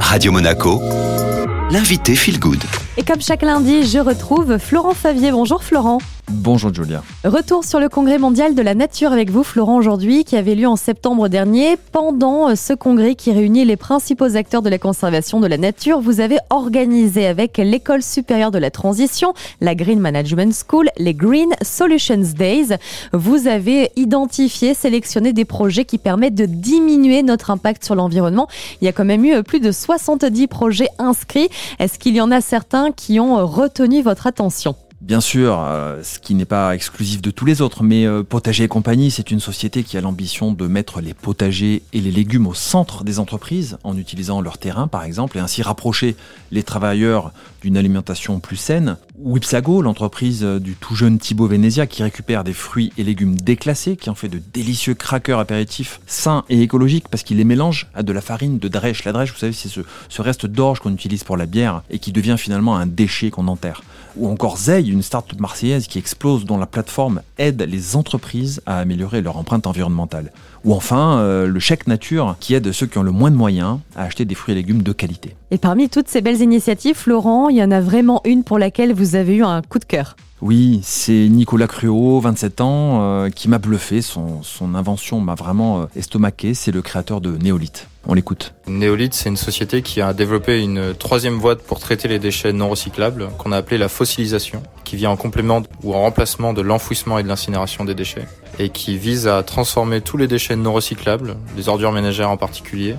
Radio Monaco, l'invité Feel Good. Et comme chaque lundi, je retrouve Florent Favier. Bonjour Florent. Bonjour Julia. Retour sur le congrès mondial de la nature avec vous Florent aujourd'hui qui avait lieu en septembre dernier. Pendant euh, ce congrès qui réunit les principaux acteurs de la conservation de la nature, vous avez organisé avec l'école supérieure de la transition, la Green Management School, les Green Solutions Days. Vous avez identifié, sélectionné des projets qui permettent de diminuer notre impact sur l'environnement. Il y a quand même eu euh, plus de 70 projets inscrits. Est-ce qu'il y en a certains qui ont euh, retenu votre attention? Bien sûr, euh, ce qui n'est pas exclusif de tous les autres, mais euh, Potager et compagnie, c'est une société qui a l'ambition de mettre les potagers et les légumes au centre des entreprises, en utilisant leur terrain par exemple, et ainsi rapprocher les travailleurs d'une alimentation plus saine. Wipsago, l'entreprise du tout jeune Thibaut Venezia, qui récupère des fruits et légumes déclassés, qui en fait de délicieux crackers apéritifs sains et écologiques, parce qu'il les mélange à de la farine de drèche. La drèche, vous savez, c'est ce, reste d'orge qu'on utilise pour la bière, et qui devient finalement un déchet qu'on enterre. Ou encore Zeil, une start-up marseillaise qui explose, dont la plateforme aide les entreprises à améliorer leur empreinte environnementale. Ou enfin, euh, le chèque nature qui aide ceux qui ont le moins de moyens à acheter des fruits et légumes de qualité. Et parmi toutes ces belles initiatives, Florent, il y en a vraiment une pour laquelle vous avez eu un coup de cœur. Oui, c'est Nicolas Cruau, 27 ans, euh, qui m'a bluffé. Son, invention m'a vraiment euh, estomaqué. C'est le créateur de Néolith. On l'écoute. Néolith, c'est une société qui a développé une troisième voie pour traiter les déchets non recyclables, qu'on a appelé la fossilisation, qui vient en complément ou en remplacement de l'enfouissement et de l'incinération des déchets, et qui vise à transformer tous les déchets non recyclables, les ordures ménagères en particulier,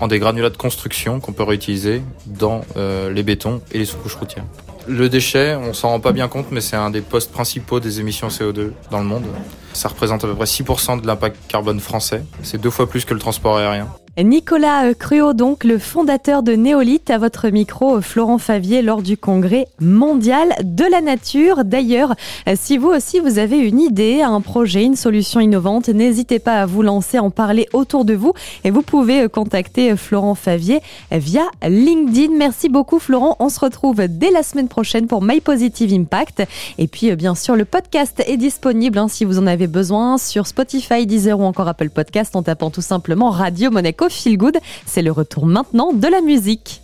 en des granulats de construction qu'on peut réutiliser dans euh, les bétons et les sous-couches routières. Le déchet, on s'en rend pas bien compte, mais c'est un des postes principaux des émissions CO2 dans le monde. Ça représente à peu près 6% de l'impact carbone français. C'est deux fois plus que le transport aérien. Nicolas Cruau, donc le fondateur de Néolith, à votre micro, Florent Favier, lors du congrès mondial de la nature. D'ailleurs, si vous aussi vous avez une idée, un projet, une solution innovante, n'hésitez pas à vous lancer, en parler autour de vous et vous pouvez contacter Florent Favier via LinkedIn. Merci beaucoup Florent. On se retrouve dès la semaine prochaine pour My Positive Impact. Et puis bien sûr, le podcast est disponible hein, si vous en avez besoin sur Spotify, Deezer ou encore Apple Podcast en tapant tout simplement Radio Monaco Feel Good. C'est le retour maintenant de la musique.